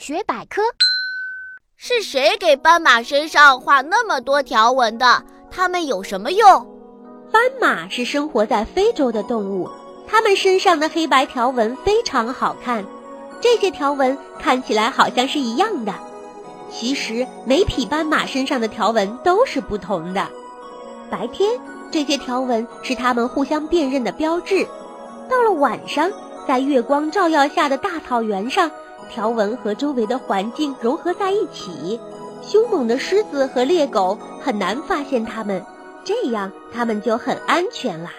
马学百科。是谁给斑马身上画那么多条纹的？它们有什么用？斑马是生活在非洲的动物，它们身上的黑白条纹非常好看。这些条纹看起来好像是一样的，其实每匹斑马身上的条纹都是不同的。白天，这些条纹是它们互相辨认的标志；到了晚上，在月光照耀下的大草原上。条纹和周围的环境融合在一起，凶猛的狮子和猎狗很难发现它们，这样它们就很安全啦。